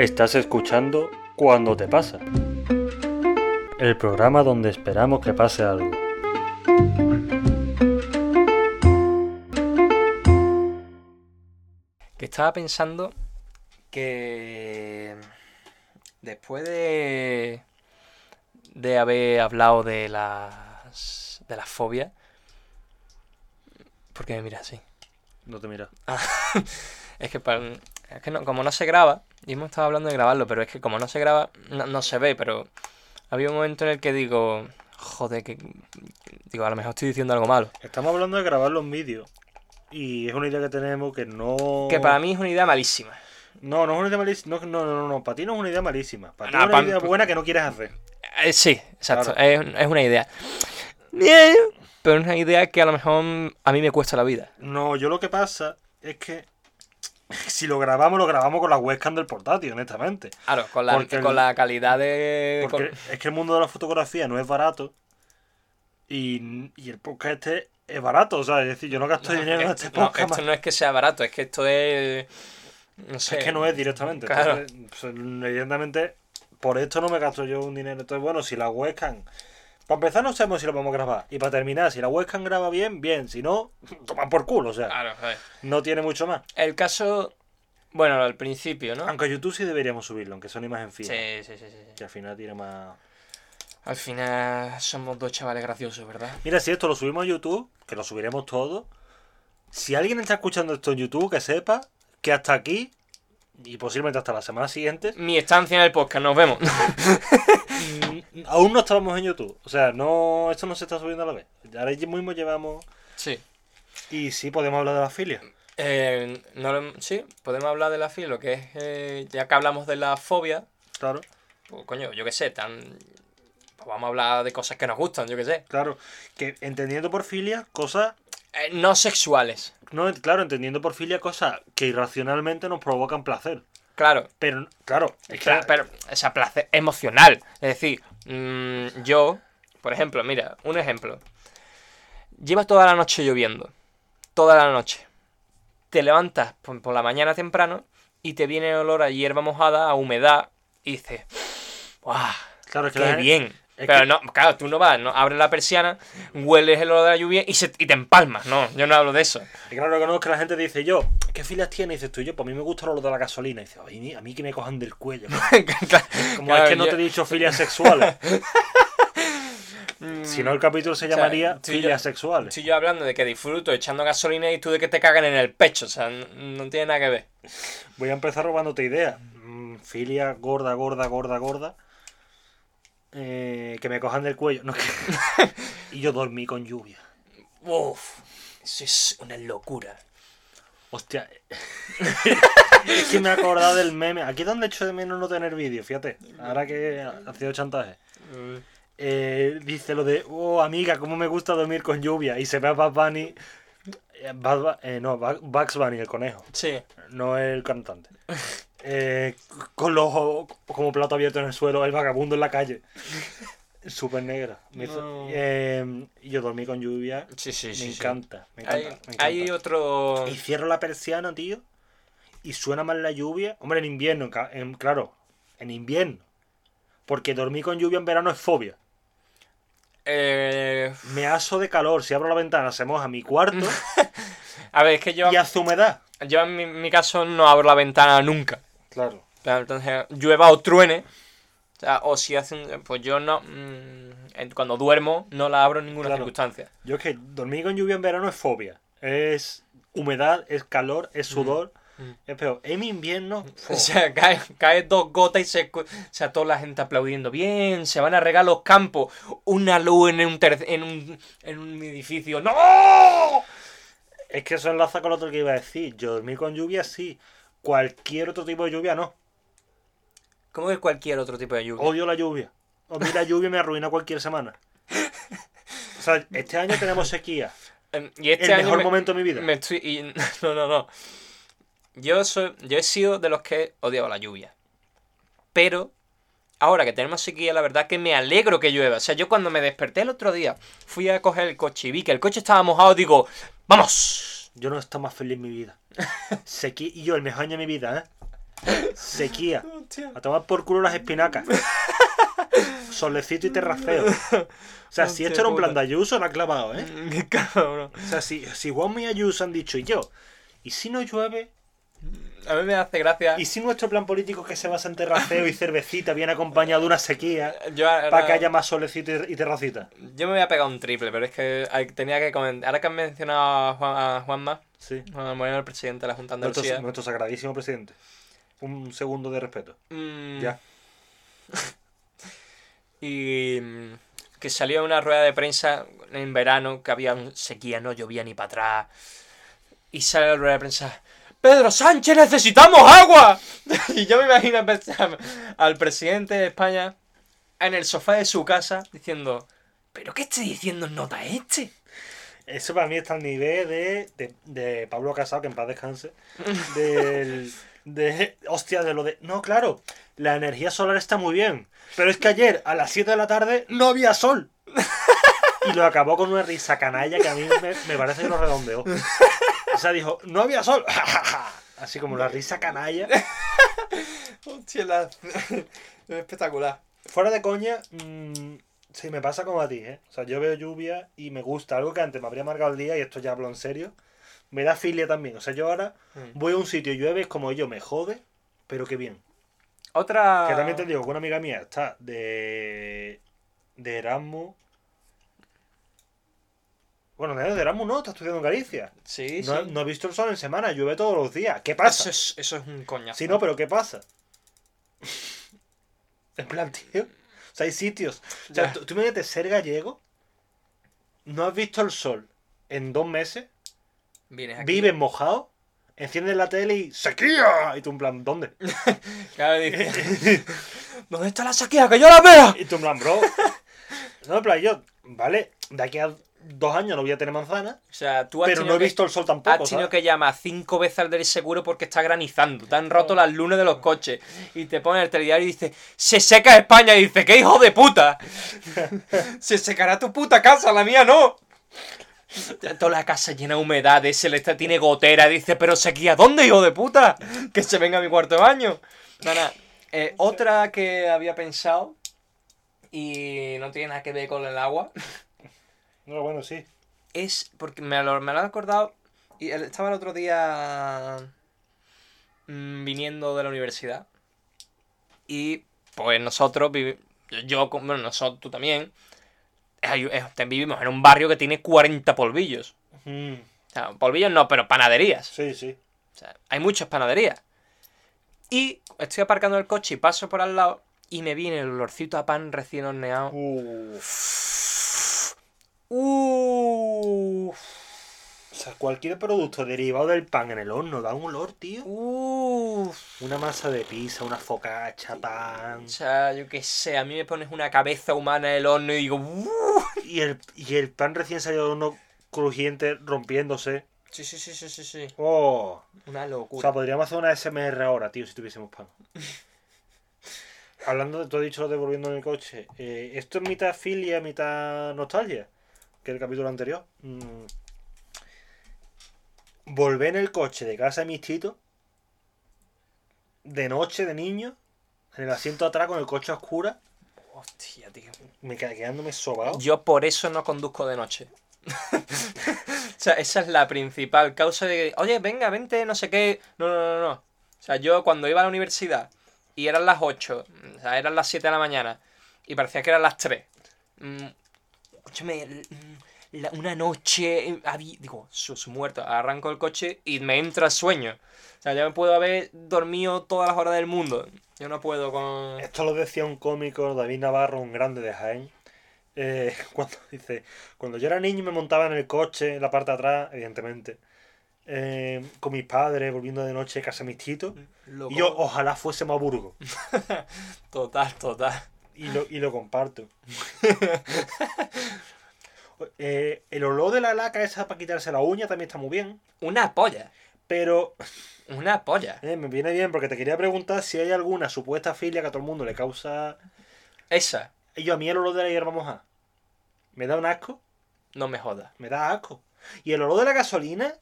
Estás escuchando Cuando te pasa. El programa donde esperamos que pase algo. Que estaba pensando que después de de haber hablado de las de las fobias ¿por qué me miras así? No te mira. Ah, es que, para- es que no- como no se graba, y hemos estado hablando de grabarlo, pero es que como no se graba, no, no se ve, pero había un momento en el que digo, joder, que digo, a lo mejor estoy diciendo algo malo. Estamos hablando de grabar los vídeos. Y es una idea que tenemos que no. Que para mí es una idea malísima. No, no es una idea malísima. No, no, no, no, no. Para ti no es una idea malísima. Para ti No, es una pa- idea buena que no quieres hacer. Eh, sí, exacto, Claro. es, es una idea. Pero es una idea que a lo mejor a mí me cuesta la vida. No, yo lo que pasa es que. Si lo grabamos, lo grabamos con la webcam del portátil, honestamente. Claro, con la, Porque con la calidad de... Porque con- es que el mundo de la fotografía no es barato. Y, y el podcast este es barato. O sea, es decir, yo no gasto dinero en No, este no, podcast. esto más- no es que sea barato, es que esto es... No sé. Es que no es directamente. Claro. Entonces, pues, evidentemente, por esto no me gasto yo un dinero. Entonces, bueno, si la webcam. Para empezar, no sabemos si lo a grabar. Y para terminar, si la webcam graba bien, bien. Si no, toma por culo. O sea, Claro, no tiene mucho más. El caso... Bueno, al principio, ¿no? Aunque a YouTube sí deberíamos subirlo, aunque son imagen fija. Sí, sí, sí. sí. Que al final tiene más. Al final somos dos chavales graciosos, ¿verdad? Mira, si esto lo subimos a YouTube, que lo subiremos todo. Si alguien está escuchando esto en YouTube, que sepa que hasta aquí, y posiblemente hasta la semana siguiente, Mi estancia en el podcast, nos vemos. aún no estábamos en YouTube. O sea, no esto no se está subiendo a la vez. Ahora mismo llevamos. sí. Y sí, podemos hablar de la filia. Eh, no lo- sí, podemos hablar de la filo, que es... eh, ya que hablamos de la fobia, Claro, pues coño, yo qué sé, tan... pues vamos a hablar de cosas que nos gustan, yo qué sé. claro. Que entendiendo por filia, cosas. Eh, no sexuales, No, claro, entendiendo por filia, cosas que irracionalmente nos provocan placer. claro. Pero, claro, es que. Claro, pero, o sea, placer emocional. Es decir, mm, yo, por ejemplo, mira, un ejemplo. Llevas toda la noche lloviendo. Toda la noche. Te levantas por, por la mañana temprano y te viene olor a hierba mojada, a humedad, y dices, ¡guau! claro, que ¡Qué la- bien! Es Pero que- no, claro, tú no vas, no abres la persiana, hueles el olor de la lluvia y, se, y te empalmas. No, yo no hablo de eso. Y claro, que no es que la gente dice yo, ¿qué filas tienes? Y dices tú, yo, pues a mí me gusta el olor de la gasolina. Y dices, a mí, a mí que me cojan del cuello. Como Claro, es que no te he dicho filias sexuales. Si no, el capítulo se llamaría filias sexuales. Estoy yo hablando de que disfruto echando gasolina y tú de que te cagan en el pecho. O sea, no, no tiene nada que ver. Voy a empezar robándote ideas. Mm, filia gorda, gorda, gorda, gorda. Eh, que me cojan del cuello. No, y yo dormí con lluvia. Uf, eso es una locura. Hostia. es que me he acordado del meme. Aquí es donde echo de menos no tener vídeo, fíjate. Ahora que ha sido chantaje. Eh, dice lo de, oh amiga, cómo me gusta dormir con lluvia. Y se ve a eh, Bad Bu- eh, no, Bug- Bugs Bunny, el conejo. Sí. No el cantante. Eh, con los ojos como plato abierto en el suelo, el vagabundo en la calle. Súper negra. No. eh, yo dormí con lluvia. Sí, sí, me sí. sí. encanta. Me encanta, Hay, me encanta. hay otro. Y cierro la persiana, tío. Y suena más la lluvia. Hombre, en invierno, en- claro. En invierno. Porque dormir con lluvia en verano es fobia. Eh, Me aso de calor. Si abro la ventana se moja mi cuarto a ver, es que yo, y hace humedad. yo en mi, mi caso no abro la ventana nunca. Claro. Entonces, llueva o truene. O, sea, o si hacen. Pues yo no. mm, en- cuando duermo, no la abro en ninguna Claro. circunstancia. Yo es que dormir con lluvia en verano es fobia. Es humedad, es calor, es sudor. Mm. Es peor. En invierno, O sea, cae, cae dos gotas y se. O sea, toda la gente aplaudiendo. Bien, se van a regar los campos. Una luz en un, ter- en un, en un edificio. ¡No! es que eso enlaza con lo otro que iba a decir. Yo dormir con lluvia sí. Cualquier otro tipo de lluvia no. ¿Cómo que cualquier otro tipo de lluvia? Odio la lluvia. A mí la lluvia me arruina cualquier semana. O sea, este año tenemos sequía. Em, Y este el año mejor me- momento de mi vida. Me estoy. y- no, no, no. Yo soy. Yo he sido de los que odiaba la lluvia. Pero. Ahora que tenemos sequía, la verdad que me alegro que llueva. O sea, yo cuando me desperté el otro día, fui a coger el coche y vi que el coche estaba mojado, digo, ¡vamos! Yo no he estado más feliz en mi vida. Sequía. Y yo, el mejor año de mi vida, ¿eh? Sequía. Hostia. A tomar por culo las espinacas. Solecito y terraceo. O sea, si esto era un plan de Ayuso, lo ha clavado, ¿eh? Qué cabrón. O sea, si, si Juanma y Ayuso han dicho, y yo, ¿y si no llueve? A mí me hace gracia. ¿Y si nuestro plan político que se basa en terraceo y cervecita viene acompañado de una sequía Yo, ahora- para que haya más solecito y, terracita? yo me voy a pegar un triple, pero es que tenía que comentar. Ahora que han mencionado a, Juan, a Juanma, Sí. Juan Moreno, el presidente de la Junta de Nuestro, Andalucía. nuestro sagradísimo presidente. Un segundo de respeto. Mm, Ya. Y mm, que salió una rueda de prensa en verano que había sequía, no llovía ni para atrás. Y sale la rueda de prensa. Pedro Sánchez, necesitamos agua. y yo me imagino al presidente de España en el sofá de su casa diciendo, ¿pero qué estoy diciendo en nota este? Eso para mí está al nivel de, de, de Pablo Casado, que en paz descanse. Del, de, hostia, de lo de... No, claro, la energía solar está muy bien. Pero es que ayer a las 7 de la tarde no había sol. Y lo acabó con una risa canalla que a mí me, me parece que lo redondeó. O sea, dijo, no había sol. Así como la risa canalla. Hostia, la... espectacular. Fuera de coña, mm, sí, me pasa como a ti, ¿eh? O sea, yo veo lluvia y me gusta. Algo que antes me habría amargado el día, y esto ya hablo en serio. Me da filia también. O sea, yo ahora Mm. voy a un sitio y llueve, es como yo, me jode, pero qué bien. Otra... Que también te digo que una amiga mía está de. de Erasmus. Bueno, de Erasmus, no, está estudiando en Galicia. Sí, No, sí. no he visto el sol en semana, llueve todos los días. ¿Qué Eso pasa? es, eso es un coñazo. Sí, no, pero ¿qué pasa? En plan, tío. O sea, hay sitios. O sea, tú, tú imagínate ser gallego, no has visto el sol en dos meses, Vienes aquí. vives mojado, enciendes la tele y ¡sequía! Y tú en plan, ¿dónde? Claro, dice, ¿Dónde está la sequía? ¡Que yo la vea! Y tú en plan, bro. No, en plan, yo, vale, de aquí a dos años no voy a tener manzana, O sea, tú has pero no he que- visto el sol tampoco. Has tenido ¿sabes? que llamar cinco veces al del seguro porque está granizando. Te han roto las lunas de los coches. Y te ponen el telediario y dice, se seca España. Y dice, ¡qué hijo de puta! se secará tu puta casa, la mía no. Toda la casa llena de humedades, se le está, tiene gotera. Dice, pero sequía, ¿dónde, hijo de puta? Que se venga a mi cuarto de baño. Nada, eh, otra que había pensado y no tiene nada que ver con el agua No, bueno, sí. es porque me lo, me lo he acordado y estaba el otro día mm, viniendo de la universidad y pues nosotros yo como bueno, nosotros tú también eh, vivimos en un barrio que tiene 40 polvillos. Mm, o sea, polvillos no pero panaderías. Sí, sí. o sea, hay muchas panaderías. Y estoy aparcando el coche y paso por al lado y me viene el olorcito a pan recién horneado. Uh, Uh, o sea, cualquier producto derivado del pan en el horno da un olor, tío. uh, Una masa de pizza, una focaccia, pan. O sea, yo qué sé, a mí me pones una cabeza humana en el horno y digo, "Uh". Y el, y el pan recién salido del horno crujiente, rompiéndose. Sí, sí, sí, sí, sí, sí. Oh. Una O locura. sea, podríamos hacer una SMR ahora, tío, si tuviésemos pan. Hablando de, tú has dicho lo de volviendo en el coche. eh, esto es mitad filia, mitad nostalgia. Que el capítulo anterior. Mm. Volver en el coche de casa de mis titos. De noche, de niño. En el asiento atrás con el coche a oscura. Hostia, tío. Me queda- quedándome sobado. Yo por eso no conduzco de noche. o sea, esa es la principal causa de, oye, venga, vente, no sé qué. No, no, no, no. O sea, yo cuando iba a la universidad y eran las 8, o sea, eran las 7 de la mañana y parecía que eran las 3. Escúchame, mm, la- una noche, eh, habí- digo, sus muerto, arranco el coche y me entra sueño. O sea, ya me puedo haber dormido todas las horas del mundo. Yo no puedo con... Esto lo decía un cómico, David Navarro, un grande de Jaén. eh, cuando dice, cuando yo era niño me montaba en el coche, en la parte de atrás, evidentemente, eh, con mis padres, volviendo de noche a casa de mis titos. Loco. Y yo ojalá fuésemos a Burgos. Total, total. Y lo, y lo comparto. Eh, el olor de la laca esa para quitarse la uña también está muy bien. Una polla. Pero Una polla. eh, me viene bien porque te quería preguntar si hay alguna supuesta filia que a todo el mundo le causa... Esa. Y yo a mí el olor de la hierba mojada. Me da un asco. No me jodas. Me da asco. Y el olor de la gasolina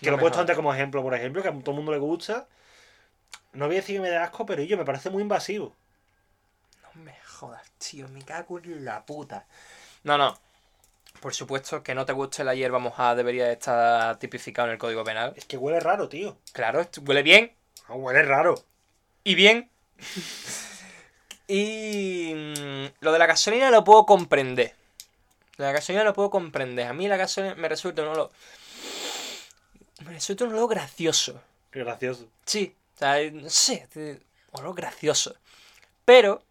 Que No lo he puesto jodas. antes como ejemplo, por ejemplo, que a todo el mundo le gusta. No voy a decir que me dé asco, pero yo me parece muy invasivo. No me jodas, tío, me cago en la puta. No, no. Por supuesto que no te guste la hierba mojada debería estar tipificado en el Código Penal. Es que huele raro, tío. Claro, huele bien Ah, huele raro. y bien. y mm, lo de la gasolina lo puedo comprender. Lo de la gasolina lo puedo comprender. A mí la gasolina me resulta un olor... Me resulta un olor gracioso. Gracioso. Sí, o sea, no sé, olor gracioso. Pero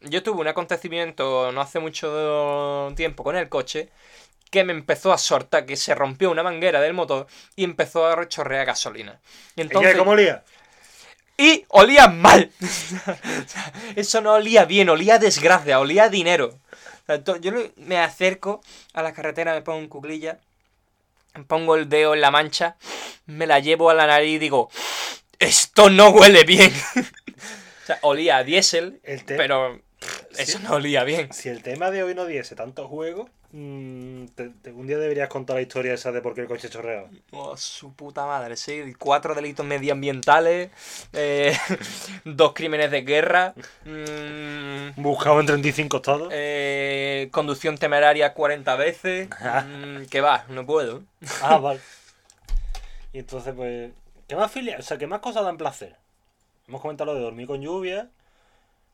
yo tuve un acontecimiento no hace mucho tiempo con el coche que me empezó a sortar, que se rompió una manguera del motor y empezó a rechorrear gasolina. Y ¿Y entonces, qué? ¿Cómo olía? y olía mal. Eso no olía bien, olía desgracia, olía dinero. Yo me acerco a la carretera, me pongo en cuclilla, pongo el dedo en la mancha, me la llevo a la nariz y digo, esto no huele bien. o sea, olía a diésel, pero eso Sí. no olía bien. Si el tema de hoy no diese tanto juego, mm, te- te- un día deberías contar la historia esa de por qué el coche chorreaba. Oh, su puta madre, sí. Cuatro delitos medioambientales, eh, dos crímenes de guerra, mm, Buscado en 35 estados. Eh, conducción temeraria 40 veces. Mm, que va, no puedo. Ah, vale. Y entonces, pues. ¿Qué más filia? O sea, ¿qué más cosas dan placer? Hemos comentado lo de dormir con lluvia,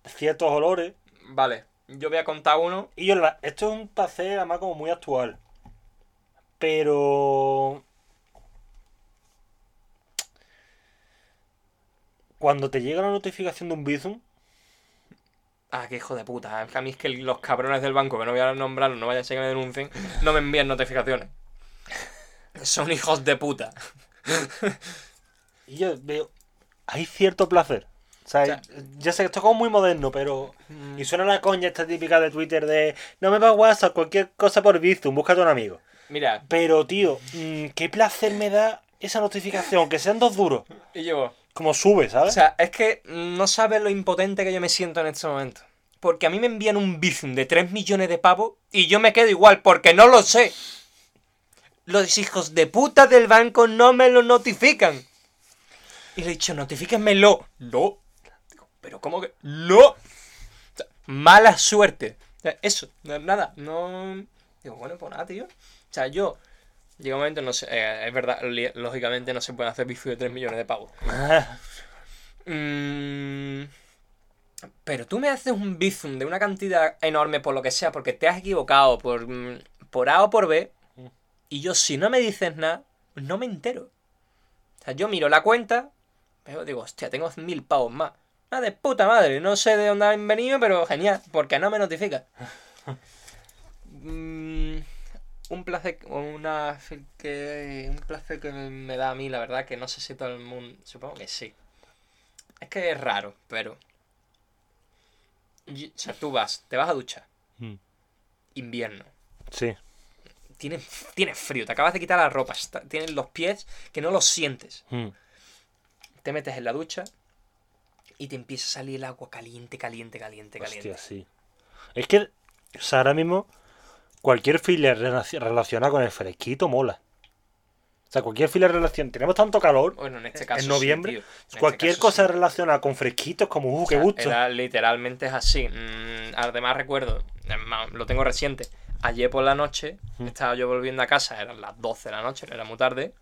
ciertos olores. Vale, yo voy a contar uno. Y yo, la- esto es un placer, además, como muy actual. Pero. Cuando te llega la notificación de un Bizum, Ah, qué hijo de puta. A mí es que los cabrones del banco, que no voy a nombrarlos, no vaya a ser que me denuncien, no me envían notificaciones. Son hijos de puta. y yo veo. Hay cierto placer. O sea, O sea- ya sé que esto es como muy moderno, pero. Mm, Y suena la coña esta típica de Twitter de. No me va WhatsApp, cualquier cosa por Bizum, búscate un amigo. Mira, Pero, tío, mm, qué placer me da esa notificación, aunque sean dos duros. y yo. Como sube, O ¿sabes? sea, es que no sabes lo impotente que yo me siento en este momento. Porque a mí me envían un bizum de 3 millones de pavos y yo me quedo igual porque no lo sé. Los hijos de puta del banco no me lo notifican. Y le he dicho, notifíquenmelo. No. Pero ¿cómo que? No. O sea, mala suerte. O sea, eso, no- nada, no... Digo, bueno, pues nada, tío. O sea, yo... Llega un momento, no sé, eh, es verdad, lógicamente no se pueden hacer bizum de 3 millones de pavos. Mm, pero tú me haces un bizum de una cantidad enorme por lo que sea, porque te has equivocado por, mm, por A o por B, y yo si no me dices nada, no me entero. O sea, yo miro la cuenta, pero digo, hostia, tengo mil pavos más. Ah, de puta madre, no sé de dónde han venido, pero genial, porque no me notifica. Mm, un placer, una, que, un placer que me da a mí, la verdad, que no sé si todo el mundo, supongo que sí. Es que es raro, pero... O sea, tú vas, te vas a duchar, Mm. invierno, Sí. tienes, tienes frío, te acabas de quitar la ropa, tienes los pies que no los sientes. Mm. Te metes en la ducha y te empieza a salir el agua caliente, caliente, caliente, caliente. Hostia, sí. Es que, o sea, ahora mismo, cualquier filler relaci- relacionado con el fresquito mola. O sea, cualquier filler relación. Tenemos tanto calor Bueno, en este caso. en sí, noviembre. tío. En este cualquier caso cosa sí. relacionada con fresquitos, como, uh, O qué sea, gusto. Era, literalmente es así. Mm, además recuerdo, lo tengo reciente. Ayer por la noche Mm. estaba yo volviendo a casa, eran las 12 de la noche, no era muy tarde.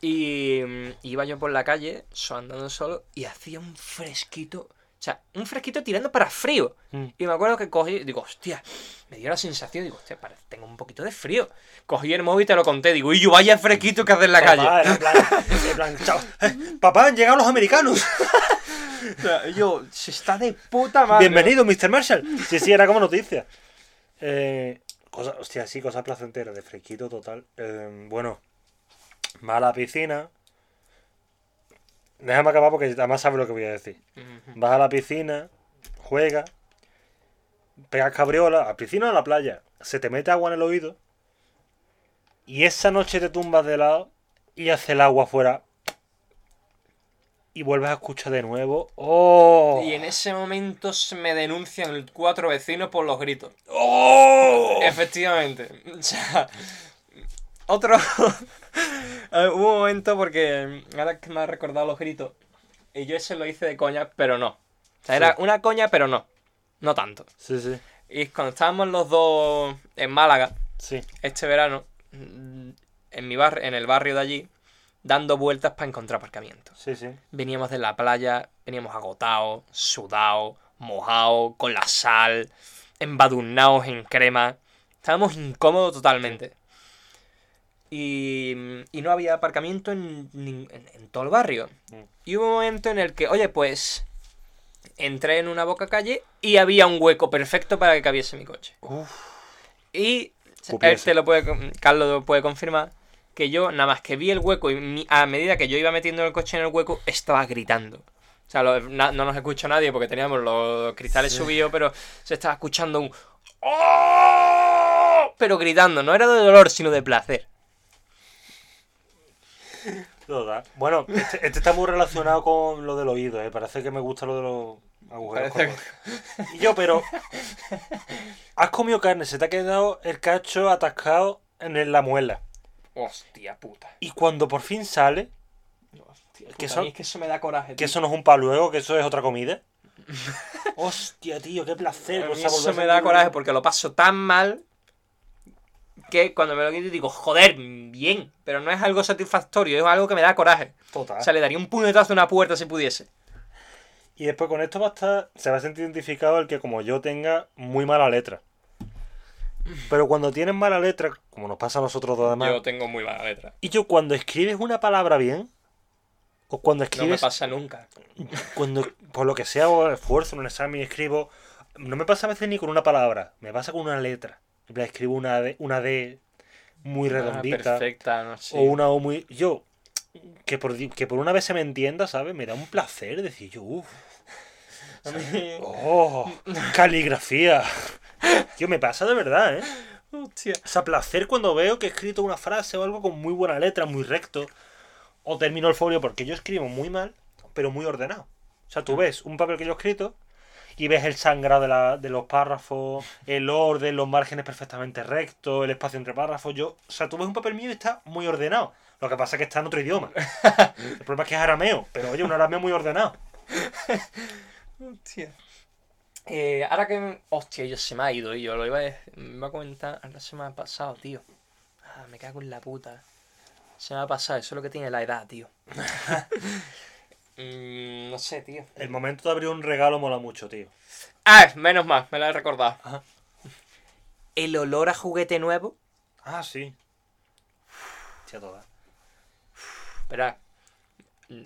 Y mm, iba yo por la calle, andando solo, y hacía un fresquito. O sea, un fresquito tirando para frío. Mm. Y me acuerdo que cogí, digo, hostia, me dio la sensación, digo, hostia, pare- tengo un poquito de frío. Cogí el móvil y te lo conté, digo, y yo vaya fresquito que hace en la Papá, calle. era en plan, en plan, chao. Eh, Papá, han llegado los americanos. O sea, yo, se está de puta madre. Bienvenido, Mr. Marshall. Sí, sí, era como noticia. Eh, cosa, hostia, sí, cosas placenteras, de fresquito total. Eh, bueno, va a la piscina. Déjame acabar porque además sabes lo que voy a decir. Vas a la piscina, juegas, pegas cabriola, a la piscina o a la playa. Se te mete agua en el oído. Y esa noche te tumbas de lado y hace el agua afuera. Y vuelves a escuchar de nuevo. ¡Oh! Y en ese momento se me denuncian cuatro vecinos por los gritos. ¡Oh! Efectivamente. O sea, otro, Eh, hubo un momento porque mm, ahora que me ha recordado los gritos. Y yo ese lo hice de coña, pero no. O sea, era una coña, pero no. No tanto. Sí, sí. Y cuando estábamos los dos en Málaga, Sí. este verano, mm, en mi barrio, en el barrio de allí, dando vueltas para encontrar aparcamiento. Sí, sí. Veníamos de la playa, veníamos agotados, sudados, mojados, con la sal, embadurnados en crema. Estábamos incómodos totalmente. Y, y no había aparcamiento en, en- en todo el barrio. Mm. Y hubo un momento en el que, oye, pues entré en una boca calle y había un hueco perfecto para que cabiese mi coche. Uf. Y él te lo puede, Carlos lo puede confirmar, que yo nada más que vi el hueco y mi- a medida que yo iba metiendo el coche en el hueco, estaba gritando. O sea, lo- na- no nos escuchó nadie porque teníamos los cristales Sí. subidos, pero se estaba escuchando un... ¡Oh! Pero gritando, no era de dolor, sino de placer. Total. Bueno, este, este está muy relacionado con lo del oído, ¿eh? Parece que me gusta lo de los agujeros. Cortos. Y yo, pero. Has comido carne, se te ha quedado el cacho atascado en la muela. Hostia puta. Y cuando por fin sale, Hostia, Que es que eso me da coraje. que tío. eso no es un paluego, que eso es otra comida. Hostia, tío, qué placer. Eso me da coraje porque lo paso tan mal que cuando me lo quito digo, joder, bien. Pero no es algo satisfactorio, es algo que me da coraje. Total. O sea, le daría un puñetazo a una puerta si pudiese. Y después con esto va a estar, se va a sentir identificado el que como yo tenga muy mala letra. Pero cuando tienes mala letra, como nos pasa a nosotros dos además, Yo tengo muy mala letra. y yo cuando escribes una palabra bien, o cuando No me escribes, pasa nunca. cuando por lo que sea hago esfuerzo en un examen y escribo, no me pasa a veces ni con una palabra, me pasa con una letra. Escribo una D, una D muy Ah, redondita, perfecta, no sé. o una O muy... Yo, que por, que por una vez se me entienda, ¿sabes? Me da un placer decir yo, uff. ¡Oh! ¡Caligrafía! Yo me pasa de verdad, ¿eh? Hostia. O sea, placer cuando veo que he escrito una frase o algo con muy buena letra, muy recto. O termino el folio porque yo escribo muy mal, pero muy ordenado. O sea, tú ves un papel que yo he escrito y ves el sangrado de, la- de los párrafos, el orden, los márgenes perfectamente rectos, el espacio entre párrafos. Yo, o sea, tú ves un papel mío y está muy ordenado. Lo que pasa es que está en otro idioma. El problema es que es arameo, pero oye, un arameo muy ordenado. Hostia. Eh, ahora que. Hostia, yo se me ha ido, y yo lo iba a, dec- me iba a comentar. Ahora se me ha pasado, tío. Ah, me cago en la puta. Se me ha pasado, eso es lo que tiene la edad, tío. Mm, no sé, tío. El momento de abrir un regalo mola mucho, tío. Ah, menos mal, me lo he recordado. Ajá. El olor a juguete nuevo. Ah, sí. Hostia, toda. Espera.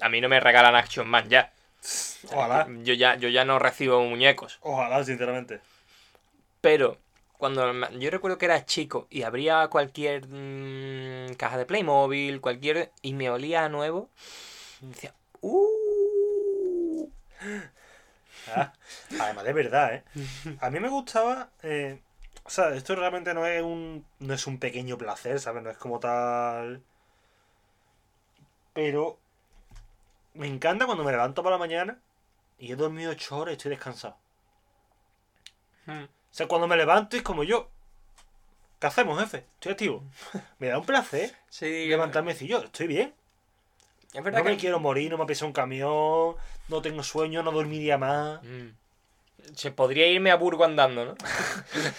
A mí no me regalan Action Man ya. Ojalá. Yo ya, yo ya no recibo muñecos. Ojalá, sinceramente. Pero cuando yo recuerdo que era chico y abría cualquier mm, caja de Playmobil, cualquier y me olía a nuevo, decía, ¡uh! Ah, además, de verdad, ¿eh? A mí me gustaba. eh, o sea, esto realmente no es un. No es un pequeño placer, ¿sabes? No es como tal. Pero. Me encanta cuando me levanto por la mañana y he dormido 8 horas y estoy descansado. Hmm. O sea, cuando me levanto es como yo. ¿Qué hacemos, jefe? Estoy activo. Me da un placer Sí, levantarme y decir yo, estoy bien. es verdad No me quiero morir, no me pisa un camión, no tengo sueño, no dormiría más. Mm. Se podría irme a Burgo andando, ¿no?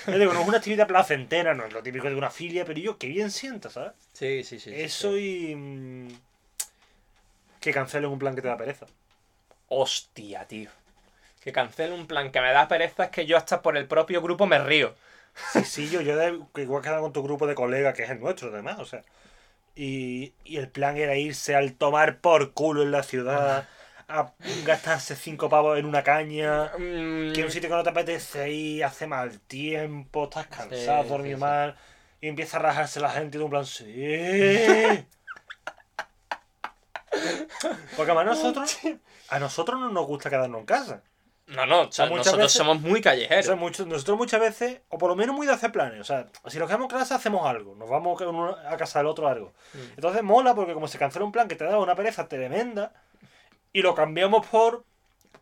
Yo digo, no es una actividad placentera, no es lo típico de una filia, pero yo, qué bien sienta, ¿sabes? Sí, sí, sí. Eso y. mm, Que cancelen un plan que te da pereza. Hostia, tío. Que cancele un plan que me da pereza es que yo hasta por el propio grupo me río. Sí, sí, yo, yo de, que igual quedaba con tu grupo de colegas, que es el nuestro, además, o sea. Y, y el plan era irse al tomar por culo en la ciudad, a gastarse cinco pavos en una caña. Mm, Que un sitio que no te apetece ir, hace mal tiempo, estás cansado, Sí, sí. mal, y empieza a rajarse la gente y tú en plan, sí. Porque además nosotros, a nosotros no nos gusta quedarnos en casa. No, no, o sea, muchas nosotros veces- somos muy callejeros. O sea, mucho- nosotros muchas veces, o por lo menos muy de hacer planes, o sea, si nos quedamos en casa hacemos algo, nos vamos a casa del otro algo. Mm. Entonces mola porque como se cancela un plan que te da una pereza tremenda, y lo cambiamos por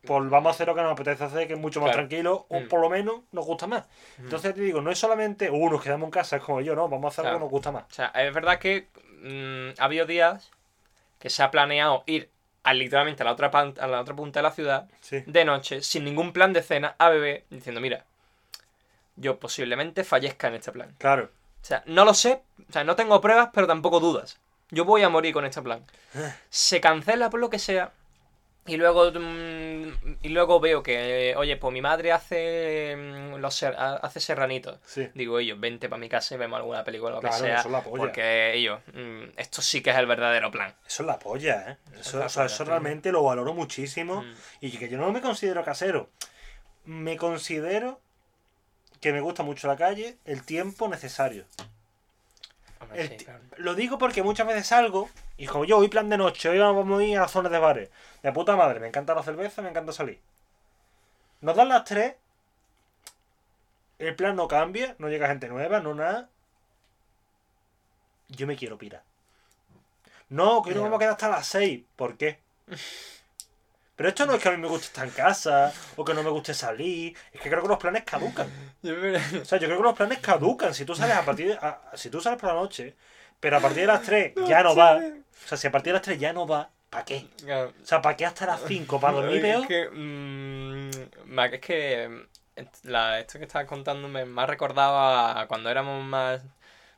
pues vamos a hacer lo que nos apetece hacer, que es mucho más Claro. tranquilo, o Mm. por lo menos nos gusta más. Entonces te digo, no es solamente, uh, nos quedamos en casa, es como yo, no, vamos a hacer Claro. algo que nos gusta más. O sea, es verdad que mm, ha habido días que se ha planeado ir a literalmente a la otra, pan- a la otra punta de la ciudad Sí. de noche, sin ningún plan de cena, a beber, diciendo, mira, yo posiblemente fallezca en este plan. Claro. O sea, no lo sé, o sea, no tengo pruebas, pero tampoco dudas. Yo voy a morir con este plan. Se cancela por lo que sea. Y luego, mm, y luego veo que, oye, pues mi madre hace, mm, los hace serranitos. Sí. Digo, ellos, vente para mi casa y vemos alguna película o lo Claro, que sea. eso es la polla. Porque ellos, mm, esto sí que es el verdadero plan. Eso es la polla, ¿eh? es Eso, la o sea, polla, eso sí. realmente lo valoro muchísimo. Mm. Y que yo no me considero casero. Me considero que me gusta mucho la calle, el tiempo necesario. Hombre, El sí, claro. Lo digo porque muchas veces salgo y como yo, hoy plan de noche, hoy vamos a ir a las zonas de bares. De puta madre, me encanta la cerveza, me encanta salir. Nos dan las tres. El plan no cambia, no llega gente nueva, no nada. Yo me quiero pirar. No, que hoy nos vamos a quedar hasta las seis. ¿Por qué? Pero esto no es que a mí me guste estar en casa o que no me guste salir. Es que creo que los planes caducan. O sea, yo creo que los planes caducan. Si tú sales a partir de, a- si tú sales por la noche, pero a partir de las 3 ya no va. O sea, si a partir de las 3 ya no va, ¿para qué? O sea, ¿para qué hasta las 5? ¿Para dormir Es peor? que, mm, Mac, es que mm, est- la- esto que estabas contando me, me ha recordado a cuando éramos más,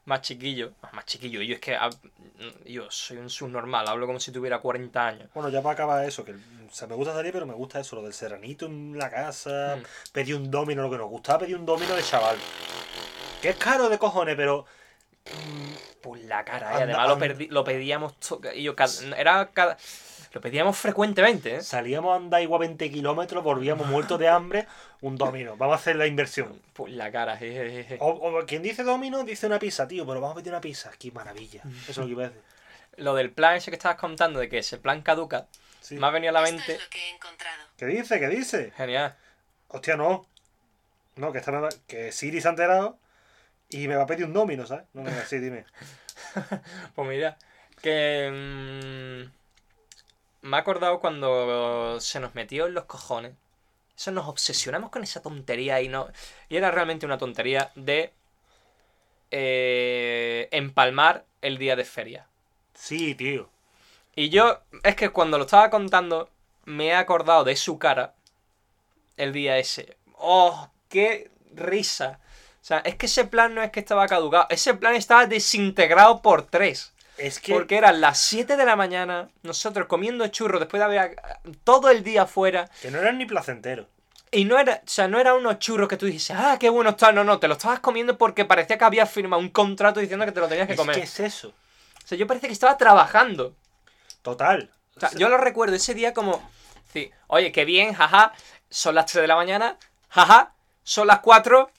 más chiquillos. Más, más chiquillos, yo es que ah, mm, yo soy un subnormal, hablo como si tuviera 40 años. Bueno, ya para acabar eso, que o sea, me gusta salir, pero me gusta eso, lo del serranito en la casa, Mm. pedir un domino, lo que nos gustaba pedir un domino de chaval. Que es caro de cojones, pero Por la cara, Anda, y además lo, anda. perdi- lo pedíamos. y yo, cada- era cada, lo pedíamos frecuentemente, ¿eh? salíamos a andar igual 20 kilómetros, volvíamos muertos de hambre, un domino. Vamos a hacer la inversión. Por la cara, je, je, je. O, o quien dice domino dice una pizza, tío, pero vamos a pedir una pizza. Qué maravilla. Eso es lo que iba a decir. Lo del plan ese que estabas contando, de que ese plan caduca, Sí. me ha venido a la Esto mente. es lo que he encontrado. ¿Qué dice? ¿Qué dice? Genial. Hostia, no. No, que, va- que Siri se ha enterado y me va a pedir un domino, ¿sabes? No, venga, sí, dime. Pues mira, que mm, me ha acordado cuando se nos metió en los cojones. Eso nos obsesionamos con esa tontería y no. Y era realmente una tontería de eh, empalmar el día de feria. Sí, tío. Y yo, es que cuando lo estaba contando, me he acordado de su cara el día ese. ¡Oh, qué risa! O sea, es que ese plan no es que estaba caducado, ese plan estaba desintegrado por tres. Es que. Porque eran las 7 de la mañana, nosotros comiendo churros después de haber todo el día afuera. Que no eran ni placenteros. Y no era, o sea, no eran unos churros que tú dices, ah, qué bueno está. No, no, te lo estabas comiendo porque parecía que habías firmado un contrato diciendo que te lo tenías que comer. que es eso. O sea, yo parecía que estaba trabajando. Total. O sea, yo lo recuerdo ese día como, sí, oye, qué bien, jaja, son las 3 de la mañana, jaja, son las 4,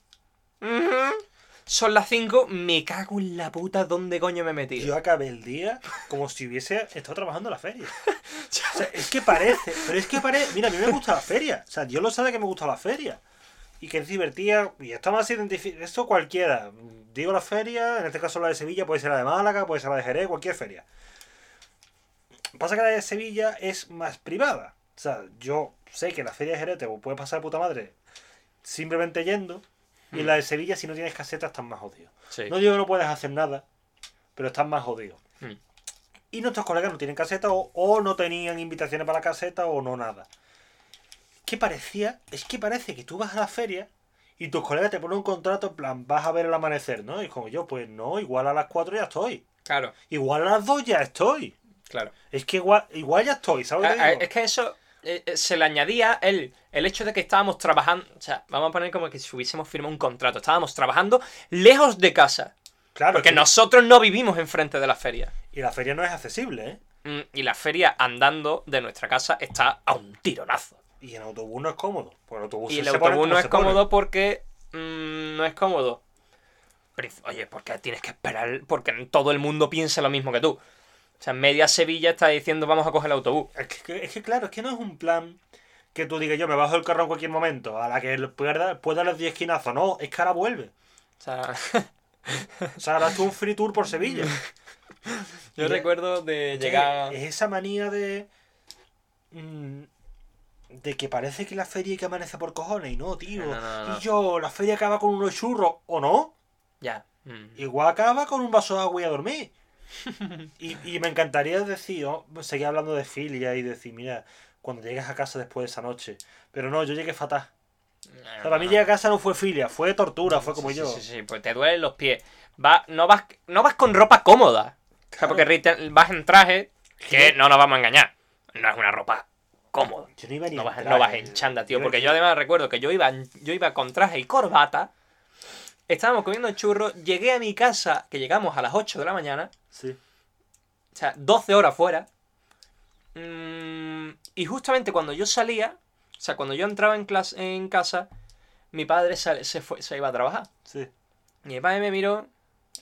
ujú, son las 5, me cago en la puta, ¿dónde coño me he metido? Yo acabé el día como si hubiese estado trabajando en la feria. O sea, es que parece, pero es que parece. Mira, a mí me gusta la feria. O sea, Dios lo sabe que me gusta la feria. Y que es divertida. Y está más identificado. Esto cualquiera. Digo la feria, en este caso la de Sevilla, puede ser la de Málaga, puede ser la de Jerez, cualquier feria. Pasa que la de Sevilla es más privada. O sea, yo sé que la feria de Jerez te puede pasar de puta madre simplemente yendo. Y en la de Sevilla, si no tienes caseta, estás más jodido. Sí. No digo que no puedes hacer nada, pero estás más jodido. Hmm. Y nuestros colegas no tienen caseta o, o no tenían invitaciones para la caseta o no nada. ¿Qué parecía? Es que parece que tú vas a la feria y tus colegas te ponen un contrato en plan, vas a ver el amanecer, ¿no? Y como yo, pues no, igual a las 4 ya estoy. Claro, Igual a las 2 ya estoy. claro. Es que igual, igual ya estoy, ¿sabes? lo que Ah? Es que eso eh, eh, se le añadía el, el hecho de que estábamos trabajando, o sea, vamos a poner como que si hubiésemos firmado un contrato, estábamos trabajando lejos de casa, Claro, porque que- nosotros no vivimos enfrente de la feria. y la feria no es accesible, ¿eh? Mm, Y la feria andando de nuestra casa está a un tironazo. Y en autobús no es cómodo. El autobús Y el se autobús como no es pone. cómodo porque. mm, no es cómodo. Oye, porque tienes que esperar. Porque todo el mundo piensa lo mismo que tú. O sea, media Sevilla está diciendo vamos a coger el autobús. Es que, es que claro, es que no es un plan que tú digas yo me bajo del carro en cualquier momento, a la que pueda, pueda darle 10 esquinazos. No, es que ahora vuelve. O sea, O sea, ahora es un free tour por Sevilla. yo Y- recuerdo de llegar. Es esa manía de. mm, de que parece que la feria hay que amanece por cojones y no, tío. No, no, no, no. Y yo, la feria acaba con unos churros, ¿o no? Ya. Mm. Igual acaba con un vaso de agua y a dormir. Y, y me encantaría decir, oh, seguir hablando de filia y decir, mira, cuando llegues a casa después de esa noche. Pero no, yo llegué fatal. O sea, para mí llegar a casa no fue filia, fue tortura, fue como Sí, yo. Sí, sí, sí, pues te duelen los pies. Va, no, vas, no vas con ropa cómoda. O sea, porque Rita- vas en traje, que no nos vamos a engañar. No es una ropa cómoda. Yo no iba ni No vas, no vas en chanda, tío. Yo- Porque yo además recuerdo que yo iba, en- yo iba con traje y corbata. Estábamos comiendo churros. Llegué a mi casa, que llegamos a las 8 de la mañana. Sí. O sea, 12 horas fuera. Mm, y justamente cuando yo salía, o sea, cuando yo entraba en, clase, en casa, mi padre sale- se, fue, se iba a trabajar. Sí. Y mi padre me miró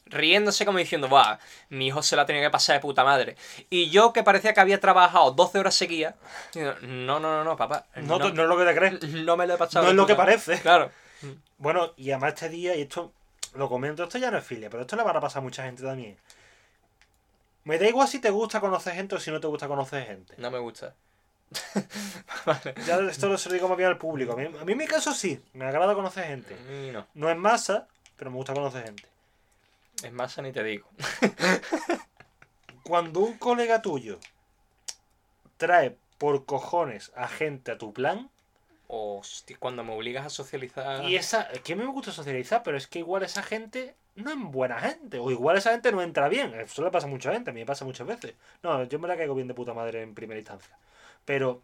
riéndose como diciendo, ¡buah! Mi hijo se la tenía que pasar de puta madre. Y yo, que parecía que había trabajado 12 horas seguidas, no, no, no, no, papá. No, te- no es lo que te crees. no me lo he pasado. No es lo que puta- parece. Claro. Bueno, y además este día, y esto lo comento, esto ya no es filia, pero esto le va a pasar a mucha gente también. Me da igual si te gusta conocer gente o si no te gusta conocer gente. No me gusta. Ya esto lo se lo digo más bien al público. A mí, a mí en mi caso sí, me agrada conocer gente. No. No es masa, pero me gusta conocer gente. Es más, ni te digo. Cuando un colega tuyo trae por cojones a gente a tu plan, Hostia, cuando me obligas a socializar. y esa, es que a mí me gusta socializar, pero es que igual esa gente no es buena gente, o igual esa gente no entra bien. Eso le pasa a mucha gente, a mí me pasa muchas veces. No, yo me la caigo bien de puta madre en primera instancia. Pero,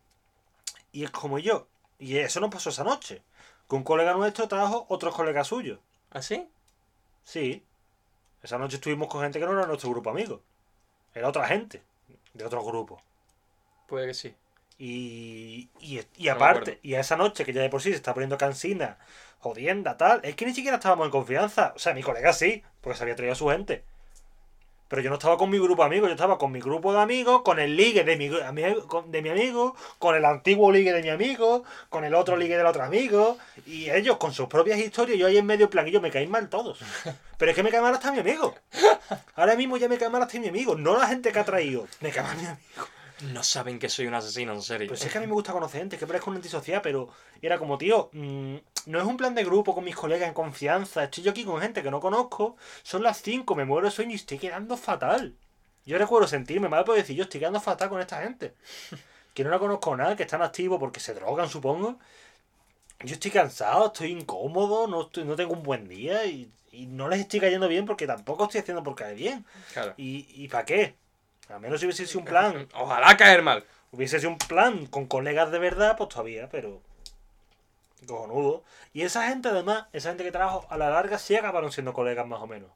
y es como yo, y eso no pasó esa noche. Que un colega nuestro trajo otros colegas suyos. ¿Ah, sí? Sí. Esa noche estuvimos con gente que no era nuestro grupo amigo. Era otra gente, de otro grupo. Puede que sí. Y, y, aparte, y a esa noche que ya de por sí se está poniendo cansina, jodienda, tal, es que ni siquiera estábamos en confianza. O sea, mi colega sí, porque se había traído a su gente. Pero yo no estaba con mi grupo de amigos, yo estaba con mi grupo de amigos, con el ligue de mi, de mi amigo, con el antiguo ligue de mi amigo, con el otro ligue del otro amigo, y ellos con sus propias historias, yo ahí en medio plan, y yo me caí mal todos. Pero es que me cae mal hasta mi amigo. Ahora mismo ya me cae mal hasta mi amigo, no la gente que ha traído, me cae mal mi amigo. No saben que soy un asesino, en serio. Pues es que a mí me gusta conocer gente, es que parezco un antisocial, pero era como, tío, mm, no es un plan de grupo con mis colegas en confianza. Estoy yo aquí con gente que no conozco, son las 5, me muero de sueño y estoy quedando fatal. Yo recuerdo sentirme mal por decir, yo estoy quedando fatal con esta gente. Que no la conozco nada, que están activos porque se drogan, supongo. Yo estoy cansado, estoy incómodo, no, estoy- no tengo un buen día y, y no les estoy cayendo bien porque tampoco estoy haciendo por caer bien. Claro. ¿Y, y para qué? A menos si hubiese sido un plan Ojalá caer mal. Hubiese sido un plan con colegas de verdad, pues todavía, pero. Cojonudo. Y esa gente, además, esa gente que trabajo, a la larga sí acabaron siendo colegas más o menos.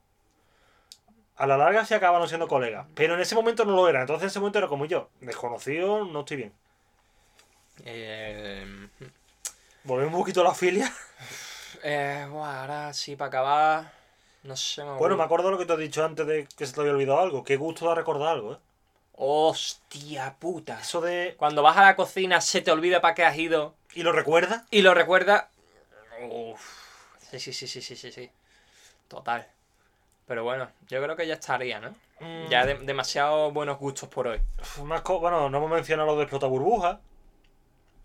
A la larga sí acabaron siendo colegas. Pero en ese momento no lo era. Entonces en ese momento era como yo. Desconocido, no estoy bien. Eh, Volvemos un poquito a la filia. eh, buah, ahora sí, para acabar. No sé, me Bueno, me acuerdo. lo que te he dicho antes de que se te había olvidado algo. Qué gusto da recordar algo, ¿eh? Hostia puta. Eso de. Cuando vas a la cocina, se te olvida para qué has ido ¿Y lo recuerdas? y lo recuerdas. Uf. Sí, sí, sí, sí, sí, sí, sí. Total. Pero bueno, yo creo que ya estaría, ¿no? Mm, Ya de- demasiado buenos gustos por hoy. más bueno, no hemos mencionado lo de explota burbuja.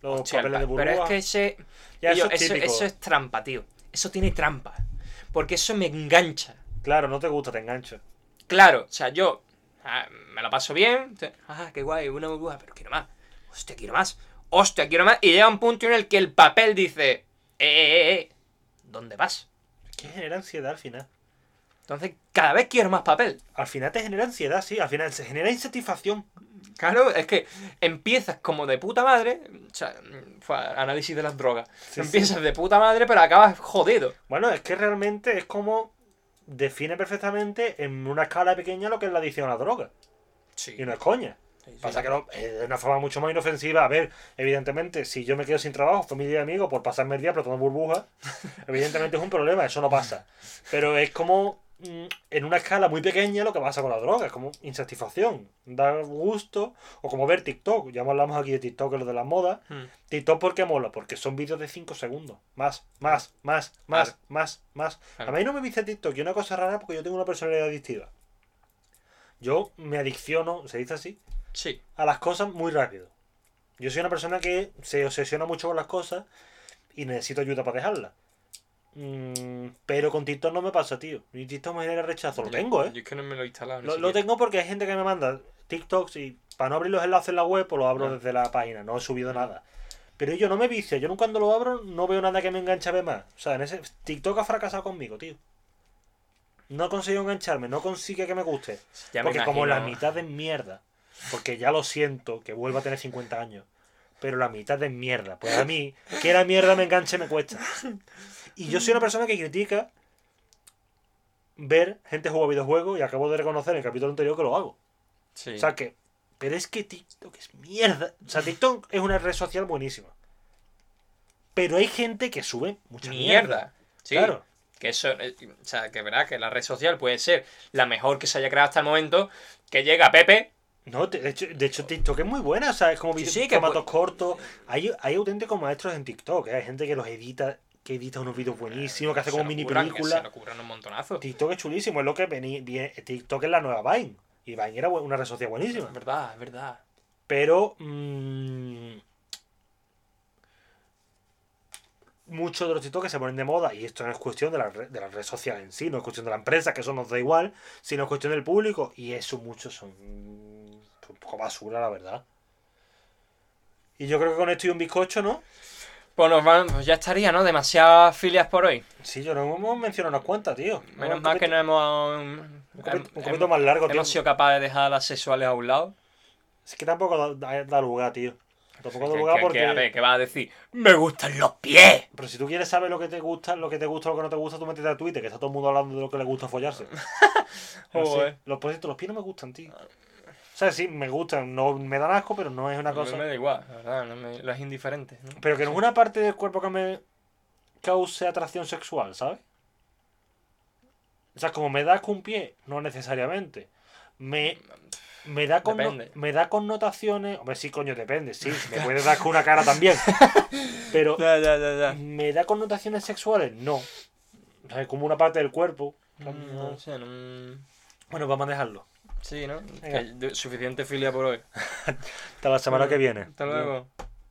Los Hostia, papeles de burbuja. pero es que ese. Ya, tío, eso es eso, típico. eso es trampa, tío. Eso tiene trampa. Porque eso me engancha. Claro, no te gusta, te engancho. Claro, o sea, yo ah, me lo paso bien. Ah, qué guay, una burbuja, pero quiero más. Hostia, quiero más. Hostia, quiero más. Y llega un punto en el que el papel dice: Eh, eh, eh, ¿dónde vas? Es que genera ansiedad al final. Entonces, cada vez quiero más papel. Al final te genera ansiedad, sí. Al final se genera insatisfacción. Claro, es que empiezas como de puta madre. O sea, análisis de las drogas. Sí, empiezas de puta madre, pero acabas jodido. Bueno, es que realmente es como define perfectamente en una escala pequeña lo que es la adicción a la droga. Sí. Y no es coña. Pasa que no, de una forma mucho más inofensiva. A ver, evidentemente, si yo me quedo sin trabajo, familia y amigos, por pasarme el día explotando burbujas, evidentemente es un problema, eso no pasa. Pero es como en una escala muy pequeña lo que pasa con la droga, es como insatisfacción, dar gusto, o como ver TikTok. Ya hablamos aquí de TikTok, que lo de las modas. Hmm. TikTok, ¿por qué mola? Porque son vídeos de 5 segundos. Más, más, más, más, Claro. más, más. Claro. A mí no me dice TikTok, y una cosa rara porque yo tengo una personalidad adictiva. Yo me adicciono, se dice así, Sí. a las cosas muy rápido. Yo soy una persona que se obsesiona mucho con las cosas y necesito ayuda para dejarlas. Mm, pero con TikTok no me pasa, tío. Mi TikTok me genera rechazo. Lo tengo, ¿eh? Yo es que no me lo he instalado. Lo, lo tengo porque hay gente que me manda TikToks y para no abrir los enlaces en la web, pues lo abro Ah. desde la página. No he subido nada. Pero yo no me vicio. Yo cuando lo abro no veo nada que me enganche a ver más. O sea, en ese TikTok ha fracasado conmigo, tío. No he conseguido engancharme. No consigue que me guste. Ya me Porque como la mitad es mierda. Porque ya lo siento, que vuelva a tener 50 años. Pero la mitad es mierda. Pues a mí, que la mierda me enganche me cuesta. Y yo soy una persona que critica ver gente jugar videojuegos y acabo de reconocer en el capítulo anterior que lo hago. Sí. O sea que. Pero es que TikTok es mierda. O sea, TikTok es una red social buenísima. Pero hay gente que sube mucha mierda. mierda. Sí. Claro. Que eso, eh, o sea, que verá que la red social puede ser la mejor que se haya creado hasta el momento, que llega Pepe. No, de hecho, de hecho TikTok es muy buena, o sea, es como Sí, video- sí, que formatos cortos. Hay, hay auténticos maestros en TikTok, ¿eh? hay gente que los edita, que edita unos vídeos buenísimos, que hace como mini películas. Se le ocurran un montonazo. TikTok es chulísimo, es lo que venía, TikTok es la nueva Vine. Y Vine era una red social buenísima. Es verdad, es verdad. Pero mm, muchos de los TikTok que se ponen de moda, y esto no es cuestión de la, red, de la red social en sí, no es cuestión de la empresa, que eso nos da igual, sino es cuestión del público, y eso muchos son un poco basura, la verdad. Y yo creo que con esto y un bizcocho, ¿no? Pues, nos van- pues ya estaría, ¿no? Demasiadas filias por hoy. Sí, yo no hemos mencionado unas cuantas, tío. Menos mal que no hemos. Un poquito, un poquito más largo, tío. Hemos sido capaces de dejar las sexuales a un lado. Es que tampoco da, lugar, tío. Tampoco da lugar que- porque... que, a ver, ¿qué vas a decir? ¡Me gustan los pies! Pero si tú quieres saber lo que te gusta, lo que te gusta, lo que no te gusta, tú métete a Twitter, que está todo el mundo hablando de lo que le gusta follarse. Pero sí, Joder. los, por cierto, los pies no me gustan, tío. O sea, sí, me gustan, no me dan asco, pero no es una cosa. me da igual, la verdad, no me, lo es indiferente. ¿no? Pero que no es una parte del cuerpo que me cause atracción sexual, ¿sabes? O sea, como me da asco un pie, no necesariamente. Me, me, da, Depende. me da connotaciones. Hombre, sí, coño, depende, sí. Me puede dar con una cara también. Pero Ya, ya. ¿Me da connotaciones sexuales? No. O sea, es como una parte del cuerpo. Mm, No sé, no... Bueno, vamos a dejarlo. Sí, ¿no? Que suficiente filia por hoy. Hasta la semana que viene. Hasta luego.